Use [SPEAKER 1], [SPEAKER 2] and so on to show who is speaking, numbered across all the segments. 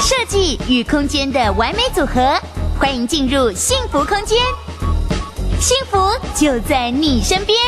[SPEAKER 1] 设计与空间的完美组合，欢迎进入幸福空间，幸福就在你身边。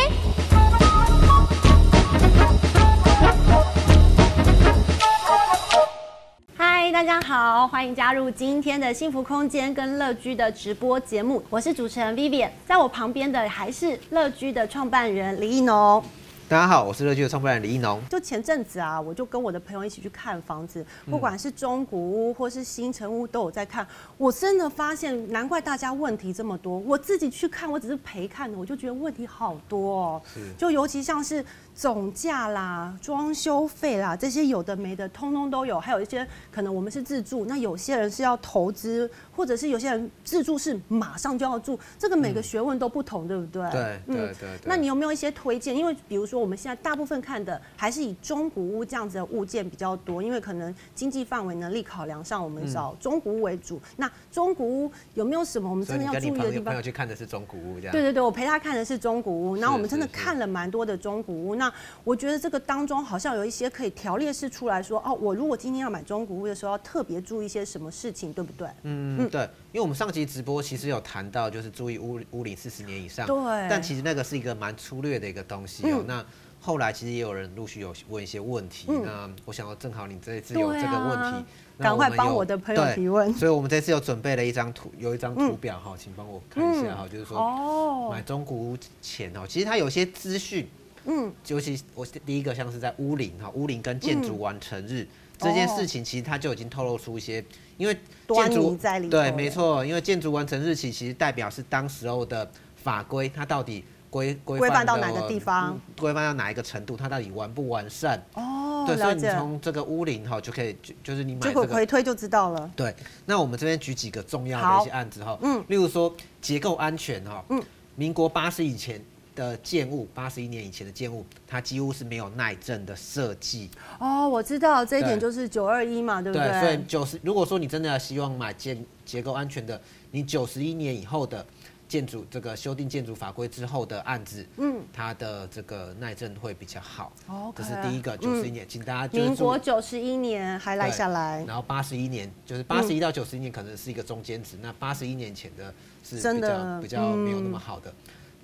[SPEAKER 2] 嗨，大家好，欢迎加入今天的幸福空间跟乐居的直播节目，我是主持人 Vivian，在我旁边的还是乐居的创办人李亦农。
[SPEAKER 3] 大家好，我是乐居的创办人李一农。
[SPEAKER 2] 就前阵子啊，我就跟我的朋友一起去看房子，不管是中古屋或是新城屋，都有在看。我真的发现，难怪大家问题这么多。我自己去看，我只是陪看的，我就觉得问题好多哦。是。就尤其像是总价啦、装修费啦这些有的没的，通通都有。还有一些可能我们是自住，那有些人是要投资，或者是有些人自住是马上就要住，这个每个学问都不同，对不对？
[SPEAKER 3] 对对对。
[SPEAKER 2] 那你有没有一些推荐？因为比如说。我们现在大部分看的还是以中古屋这样子的物件比较多，因为可能经济范围能力考量上，我们找中古屋为主。那中古屋有没有什么我们真的要注意的地方？
[SPEAKER 3] 你朋友去看的是中古屋，这样？
[SPEAKER 2] 对对对，我陪他看的是中古屋，然后我们真的看了蛮多的中古屋。那我觉得这个当中好像有一些可以条列式出来说，哦，我如果今天要买中古屋的时候，要特别注意一些什么事情，对不对？
[SPEAKER 3] 嗯，对，因为我们上集直播其实有谈到，就是注意屋屋龄四十年以上。
[SPEAKER 2] 对。
[SPEAKER 3] 但其实那个是一个蛮粗略的一个东西哦。那后来其实也有人陆续有问一些问题，嗯、那我想要正好你这一次有这个问题，赶、啊、
[SPEAKER 2] 快帮我的朋友提问。
[SPEAKER 3] 所以我们这次有准备了一张图，有一张图表哈，嗯、请帮我看一下哈，嗯、就是说买中古屋前哦，其实它有些资讯，嗯，尤其我第一个像是在屋林哈，屋林跟建筑完成日、嗯、这件事情，其实它就已经透露出一些，因为建筑在里头对，没错，因为建筑完成日期其实代表是当时候的法规，它到底。规规范
[SPEAKER 2] 到哪个地方？
[SPEAKER 3] 规范到哪一个程度？它到底完不完善？哦，对，所以你从这个屋林哈就可以，就就是你买这个
[SPEAKER 2] 回推就知道了。
[SPEAKER 3] 对，那我们这边举几个重要的一些案子哈，嗯，例如说结构安全哈，嗯，民国八十以前的建物，八十一年以前的建物，它几乎是没有耐震的设计。
[SPEAKER 2] 哦，我知道这一点就是九二一嘛，对不对？
[SPEAKER 3] 对，所以九十，如果说你真的要希望买建结构安全的，你九十一年以后的。建筑这个修订建筑法规之后的案子，嗯，它的这个耐震会比较好。哦，这是第一个九十一年，请大家。
[SPEAKER 2] 民国九十一年还来下来，
[SPEAKER 3] 然后八十一年就是八十一到九十一年可能是一个中间值，那八十一年前的是比较比较没有那么好的。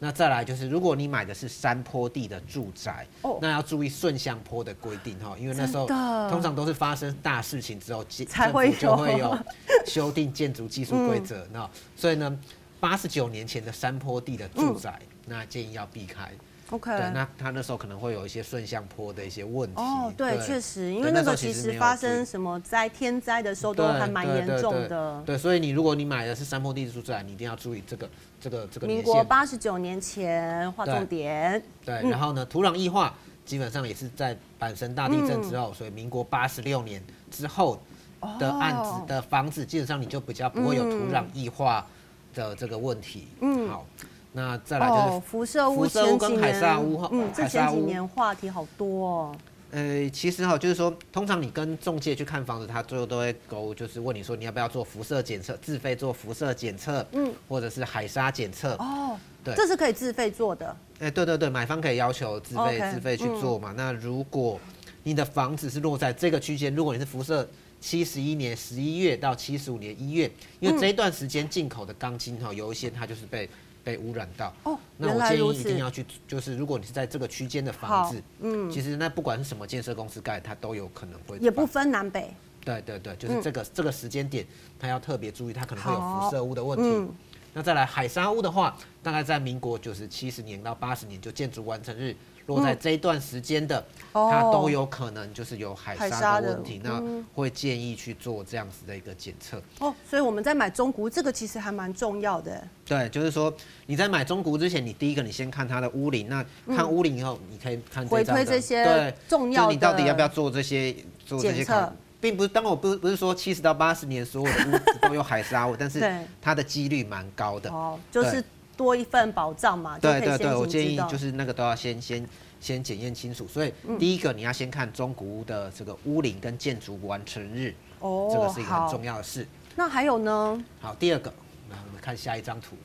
[SPEAKER 3] 那再来就是，如果你买的是山坡地的住宅，那要注意顺向坡的规定哈，因为那时候通常都是发生大事情之后，政府就会有 修订建筑技术规则，那所以呢。八十九年前的山坡地的住宅，嗯、那建议要避开。OK，对，那他那时候可能会有一些顺向坡的一些问题。哦，
[SPEAKER 2] 对，确实，因为那个其实发生什么灾天灾的时候都还蛮严重的对
[SPEAKER 3] 所以你如果你买的是山坡地的住宅，你一定要注意这个这个这个。
[SPEAKER 2] 民国八十九年前划重点。
[SPEAKER 3] 对，对，然后呢，土壤异化基本上也是在阪神大地震之后，嗯、所以民国八十六年之后的案子的房子，基本上你就比较不会有土壤异化。的这个问题，嗯，好，那再来就是
[SPEAKER 2] 辐射屋、辐射屋跟海砂屋，嗯，这前几年话题好多哦。
[SPEAKER 3] 呃，其实哈，就是说，通常你跟中介去看房子，他最后都会勾，就是问你说你要不要做辐射检测，自费做辐射检测，嗯，或者是海砂检测。哦，对，
[SPEAKER 2] 这是可以自费做的。
[SPEAKER 3] 哎，对对对，买方可以要求自费自费去做嘛。那如果你的房子是落在这个区间，如果你是辐射。七十一年十一月到七十五年一月，因为这一段时间进口的钢筋哈，有一些它就是被被污染到。哦，那我建议一定要去，就是如果你是在这个区间的房子，嗯，其实那不管是什么建设公司盖，它都有可能会。
[SPEAKER 2] 也不分南北。
[SPEAKER 3] 对对对，就是这个、嗯、这个时间点，它要特别注意，它可能会有辐射污的问题。嗯、那再来海沙屋的话，大概在民国就是七十年到八十年就建筑完成日。落在这一段时间的，它都有可能就是有海沙的问题，那会建议去做这样子的一个检测。
[SPEAKER 2] 哦，所以我们在买中古这个其实还蛮重要的。
[SPEAKER 3] 对，就是说你在买中古之前，你第一个你先看它的屋龄，那看屋龄以后，你可以看
[SPEAKER 2] 回推这些对重要的，
[SPEAKER 3] 你到底要不要做这些做这些考，并不是，当然我不不是说七十到八十年所有的屋子都有海砂，但是它的几率蛮高的。哦，
[SPEAKER 2] 就是。多一份保障嘛？
[SPEAKER 3] 对对对，我建议就是那个都要先先先检验清楚。所以第一个你要先看中古屋的这个屋龄跟建筑完成日，哦，这个是一个很重要的事。
[SPEAKER 2] 那还有呢？
[SPEAKER 3] 好，第二个，那我们看下一张图。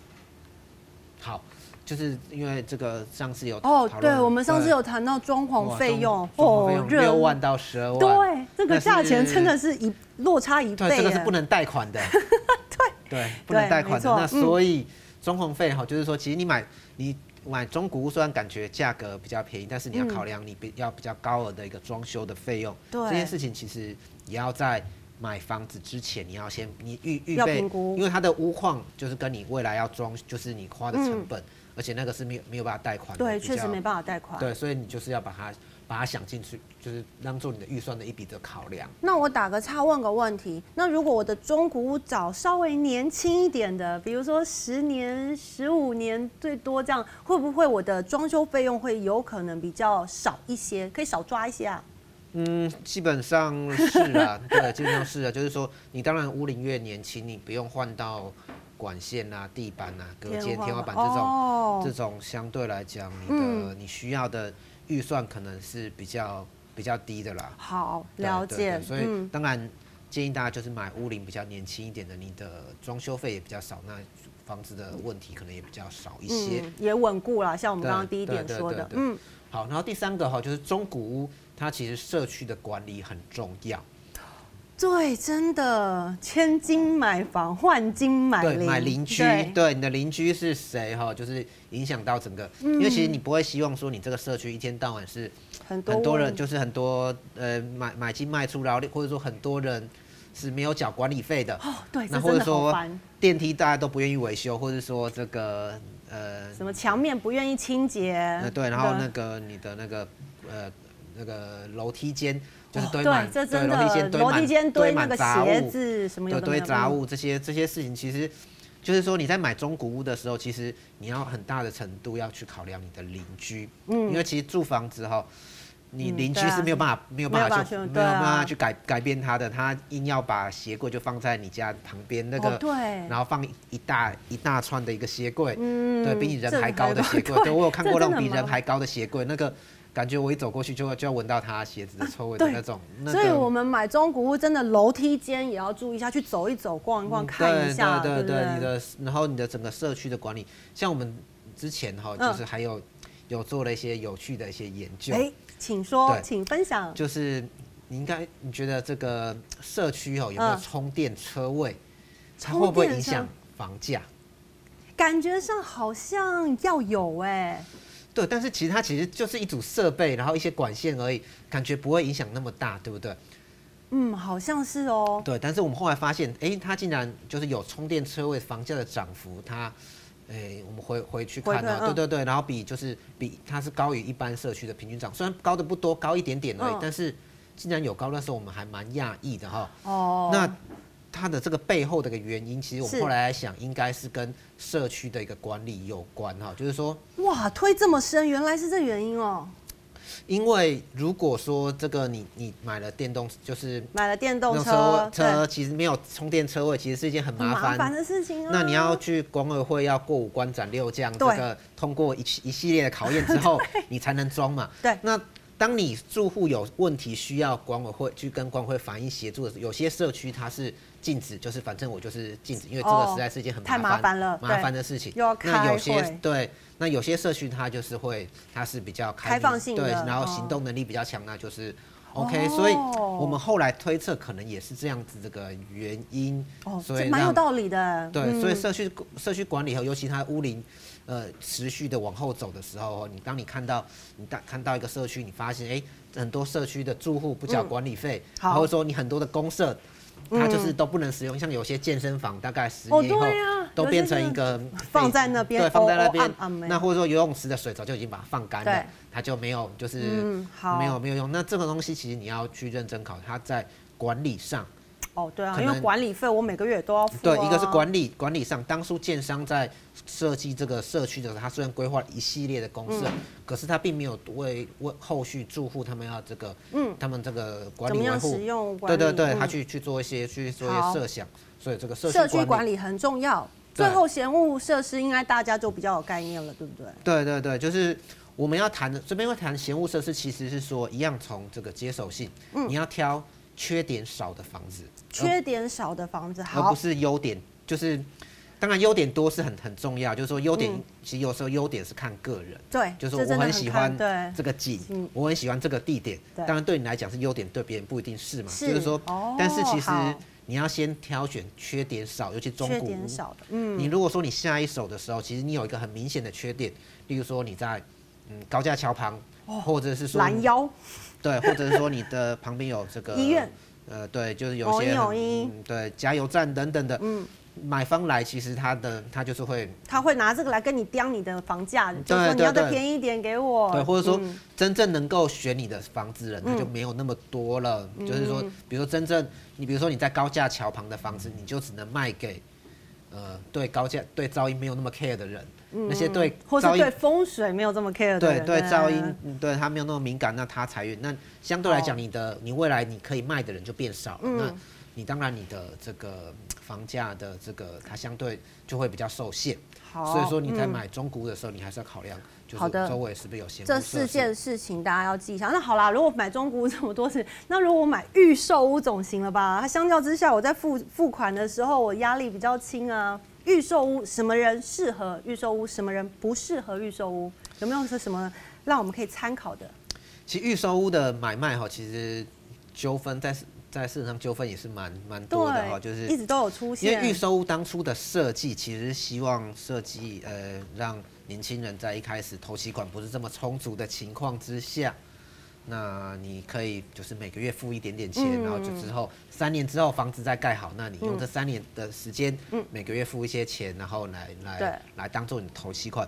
[SPEAKER 3] 好，就是因为这个上次有
[SPEAKER 2] 哦，对，我们上次有谈到装潢费用哦，
[SPEAKER 3] 六万到十二万，
[SPEAKER 2] 对，这个价钱真的是一落差一倍，
[SPEAKER 3] 对，这个是不能贷款的，
[SPEAKER 2] 对
[SPEAKER 3] 对，不能贷款的。那所以装潢费哈，就是说，其实你买你买中古屋，虽然感觉价格比较便宜，但是你要考量你比要比较高额的一个装修的费用，对，这件事情其实也要在。买房子之前，你要先你预预备，因为它的屋况就是跟你未来要装，就是你花的成本，嗯、而且那个是没有没有办法贷款的。
[SPEAKER 2] 对，确实没办法贷款。
[SPEAKER 3] 对，所以你就是要把它把它想进去，就是当做你的预算的一笔的考量。
[SPEAKER 2] 那我打个岔问个问题，那如果我的中古屋找稍微年轻一点的，比如说十年、十五年最多这样，会不会我的装修费用会有可能比较少一些，可以少抓一些啊？
[SPEAKER 3] 嗯，基本上是啊，对，基本上是啊，就是说，你当然屋龄越年轻，你不用换到管线啊、地板啊、隔间、天花板这种，哦、这种相对来讲，你的、嗯、你需要的预算可能是比较比较低的啦。
[SPEAKER 2] 好，了解。所
[SPEAKER 3] 以当然建议大家就是买屋龄比较年轻一点的，你的装修费也比较少，那房子的问题可能也比较少一些，
[SPEAKER 2] 嗯、也稳固啦。像我们刚刚第一点说的，嗯。
[SPEAKER 3] 好，然后第三个哈，就是中古屋。它其实社区的管理很重要，
[SPEAKER 2] 对，真的，千金买房换金买邻，
[SPEAKER 3] 对，买邻居，对，你的邻居是谁哈？就是影响到整个，嗯、因为其实你不会希望说你这个社区一天到晚是很多很多人，就是很多呃买买进卖出，然后或者说很多人是没有缴管理费的
[SPEAKER 2] 哦，对，
[SPEAKER 3] 那或者说电梯大家都不愿意维修，或者说这个呃
[SPEAKER 2] 什么墙面不愿意清洁，
[SPEAKER 3] 呃对，然后那个你的那个呃。那个楼梯间就是堆满，对，楼梯间堆满堆满杂物，对，堆杂物这些这些事情，其实就是说你在买中古屋的时候，其实你要很大的程度要去考量你的邻居，嗯，因为其实住房之后，你邻居是没有办法没有办法去没有办法去改改变他的，他硬要把鞋柜就放在你家旁边那个，对，然后放一大一大串的一个鞋柜，嗯，对比你人 还高的鞋柜，对我有看过那种比人还高的鞋柜那个。感觉我一走过去就就要闻到他鞋子的臭味的那种，
[SPEAKER 2] 所以我们买中古屋真的楼梯间也要注意一下，去走一走、逛一逛、看一下，对对对，你的
[SPEAKER 3] 然后你的整个社区的管理，像我们之前哈，就是还有有做了一些有趣的一些研究，哎，
[SPEAKER 2] 请说，请分享。
[SPEAKER 3] 就是你应该你觉得这个社区哦有没有充电车位，它会不会影响房价？
[SPEAKER 2] 感觉上好像要有哎。
[SPEAKER 3] 对，但是其实它其实就是一组设备，然后一些管线而已，感觉不会影响那么大，对不对？
[SPEAKER 2] 嗯，好像是哦。
[SPEAKER 3] 对，但是我们后来发现，哎，它竟然就是有充电车位，房价的涨幅，它，哎，我们回回去看啊，对对对，然后比就是比它是高于一般社区的平均涨，虽然高的不多，高一点点而已，但是竟然有高，那时候我们还蛮讶异的哈。哦。那。它的这个背后的一个原因，其实我们后来来想，应该是跟社区的一个管理有关哈，就是说，
[SPEAKER 2] 哇，推这么深，原来是这原因哦。
[SPEAKER 3] 因为如果说这个你你买了电动，就是
[SPEAKER 2] 买了电动车，
[SPEAKER 3] 车其实没有充电车位，其实是一件很麻烦
[SPEAKER 2] 的事情啊。
[SPEAKER 3] 那你要去管委会要过五关斩六将，这个通过一一系列的考验之后，你才能装嘛。
[SPEAKER 2] 对，
[SPEAKER 3] 那。当你住户有问题需要管委会去跟管委会反映协助的时候，有些社区它是禁止，就是反正我就是禁止，因为这个实在是一件很麻烦、
[SPEAKER 2] 太麻烦了、
[SPEAKER 3] 麻烦的事情。那有些对，那有些社区它就是会，它是比较开，
[SPEAKER 2] 开放性的，
[SPEAKER 3] 对，然后行动能力比较强，那就是。OK，所以我们后来推测，可能也是这样子这个原因。哦，所以蛮
[SPEAKER 2] 有道理的。
[SPEAKER 3] 对，嗯、所以社区社区管理和尤其它屋龄，呃，持续的往后走的时候，你当你看到你当看到一个社区，你发现哎、欸，很多社区的住户不缴管理费，嗯、或者说你很多的公社。它就是都不能使用，像有些健身房，大概十年以后都变成一个
[SPEAKER 2] 放在那边，
[SPEAKER 3] 对，放在那边。那或者说游泳池的水早就已经把它放干了，它就没有，就是没有没有用。那这个东西其实你要去认真考，它在管理上。
[SPEAKER 2] 哦，对啊，因为管理费我每个月都要付。
[SPEAKER 3] 对，一个是管理管理上，当初建商在设计这个社区的时候，他虽然规划一系列的公设，可是他并没有为为后续住户他们要这个，嗯，他们这个管理维护，对对对，他去去做一些去做一些设想，所以这个社
[SPEAKER 2] 社区管理很重要。最后嫌物设施应该大家就比较有概念了，对不对？
[SPEAKER 3] 对对对，就是我们要谈的这边会谈嫌物设施，其实是说一样从这个接受性，你要挑。缺点少的房子，
[SPEAKER 2] 缺点少的房子，
[SPEAKER 3] 而不是优点，就是当然优点多是很很重要，就是说优点、嗯、其实有时候优点是看个人，
[SPEAKER 2] 对，
[SPEAKER 3] 就是说我很喜欢这个景，我很喜欢这个地点，当然对你来讲是优点，对别人不一定是嘛，是。就是说，哦、但是其实你要先挑选缺点少，尤其中古屋。少的，嗯，你如果说你下一手的时候，其实你有一个很明显的缺点，例如说你在嗯高架桥旁，哦、或者是说
[SPEAKER 2] 拦腰，
[SPEAKER 3] 对，或者是说你的旁边有这个
[SPEAKER 2] 医院。
[SPEAKER 3] 呃，对，就是有些很、嗯，对，加油站等等的，嗯，买方来其实他的他就是会，
[SPEAKER 2] 他会拿这个来跟你刁你的房价，就说你要再便宜一点给我，
[SPEAKER 3] 对，或者说真正能够选你的房子人，他就没有那么多了，嗯、就是说，比如说真正你比如说你在高架桥旁的房子，你就只能卖给，呃，对高架对噪音没有那么 care 的人。那些对，
[SPEAKER 2] 或是对风水没有这么 care 的，
[SPEAKER 3] 对对噪音，对他没有那么敏感，那他财运，那相对来讲，你的你未来你可以卖的人就变少了，那你当然你的这个房价的这个它相对就会比较受限。好，所以说你在买中古的时候，你还是要考量，就是周围是不是有限。
[SPEAKER 2] 这四件事情大家要记一下。那好啦，如果买中古屋这么多次，那如果我买预售屋总行了吧？它相较之下，我在付付款的时候，我压力比较轻啊。预售屋什么人适合预售屋，什么人不适合预售屋？有没有说什么让我们可以参考的？
[SPEAKER 3] 其实预售屋的买卖哈，其实纠纷在在市场上纠纷也是蛮蛮多的哈，就是
[SPEAKER 2] 一直都有出现。
[SPEAKER 3] 因为预售屋当初的设计其实是希望设计呃让年轻人在一开始投期款不是这么充足的情况之下。那你可以就是每个月付一点点钱，然后就之后三年之后房子再盖好，那你用这三年的时间，嗯每个月付一些钱，然后来来来当做你的头期款。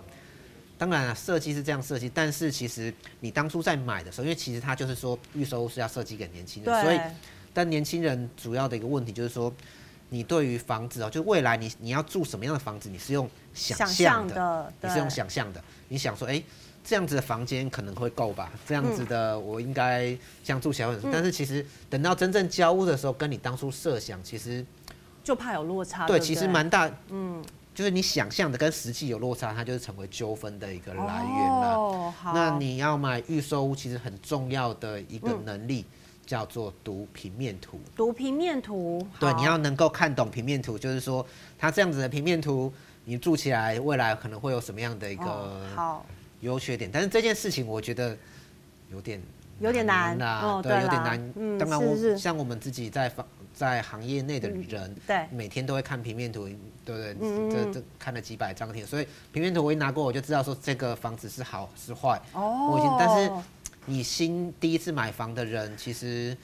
[SPEAKER 3] 当然了，设计是这样设计，但是其实你当初在买的时候，因为其实它就是说预售是要设计给年轻人，所以但年轻人主要的一个问题就是说，你对于房子哦，就未来你你要住什么样的房子，你是用想象的，你是用想象的，你想说哎。这样子的房间可能会够吧？这样子的我应该这样住起来会很舒服，但是其实等到真正交屋的时候，跟你当初设想其实
[SPEAKER 2] 就怕有落差。
[SPEAKER 3] 对，其实蛮大。嗯，就是你想象的跟实际有落差，它就是成为纠纷的一个来源了。哦，好。那你要买预售屋，其实很重要的一个能力叫做读平面图。
[SPEAKER 2] 读平面图。
[SPEAKER 3] 对，你要能够看懂平面图，就是说它这样子的平面图，你住起来未来可能会有什么样的一个好。优缺点，但是这件事情我觉得有点
[SPEAKER 2] 有点难
[SPEAKER 3] 呐，对，有点难。嗯，当然我像我们自己在房在行业内的人，对，每天都会看平面图，对不对？这这看了几百张帖，所以平面图我一拿过，我就知道说这个房子是好是坏。哦，我已经，但是你新第一次买房的人其实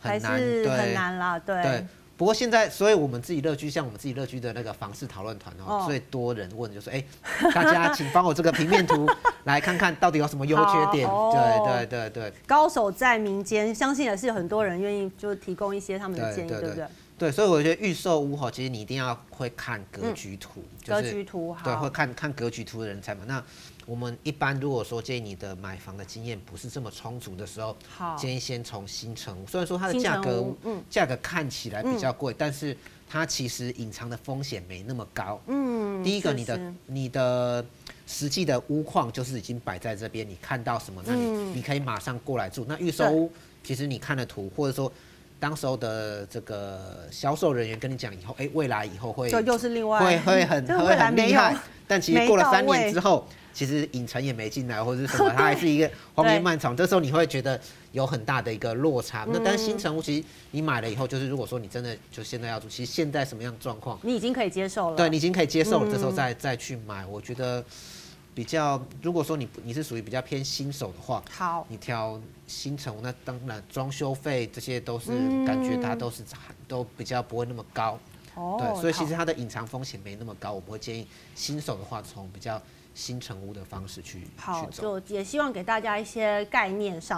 [SPEAKER 3] 很难，对，
[SPEAKER 2] 很难啦，对。
[SPEAKER 3] 不过现在，所以我们自己乐居，像我们自己乐居的那个房市讨论团哦，最多人问就是，哎、欸，大家请帮我这个平面图来看看到底有什么优缺点。对对对对。
[SPEAKER 2] 高手在民间，相信也是有很多人愿意就提供一些他们的建议，对，对，对，对不对？
[SPEAKER 3] 对，所以我觉得预售屋哈，其实你一定要会看格局图，
[SPEAKER 2] 嗯就是、格局图好，
[SPEAKER 3] 对，会看看格局图的人才嘛。那我们一般如果说建议你的买房的经验不是这么充足的时候，好，建议先从新城屋。虽然说它的价格，嗯，价格看起来比较贵，嗯、但是它其实隐藏的风险没那么高。嗯，第一个，你的你的实际的屋况就是已经摆在这边，你看到什么，那你、嗯、你可以马上过来住。那预售屋，其实你看的图，或者说。当时候的这个销售人员跟你讲以后，哎，未来以后会，
[SPEAKER 2] 就又是另外
[SPEAKER 3] 会会很 会很厉害，但其实过了三年之后，其实影城也没进来或者是什么，它还是一个荒烟漫长。这时候你会觉得有很大的一个落差。那但是新城屋其实你买了以后，就是如果说你真的就现在要住，其实现在什么样的状况，
[SPEAKER 2] 你已经可以接受了。
[SPEAKER 3] 对，你已经可以接受了，这时候再再去买，我觉得。比较，如果说你你是属于比较偏新手的话，好，你挑新城屋，那当然装修费这些都是感觉它都是都比较不会那么高，哦，对，所以其实它的隐藏风险没那么高，我们会建议新手的话从比较新城屋的方式去，
[SPEAKER 2] 好，
[SPEAKER 3] 去走。
[SPEAKER 2] 就也希望给大家一些概念上。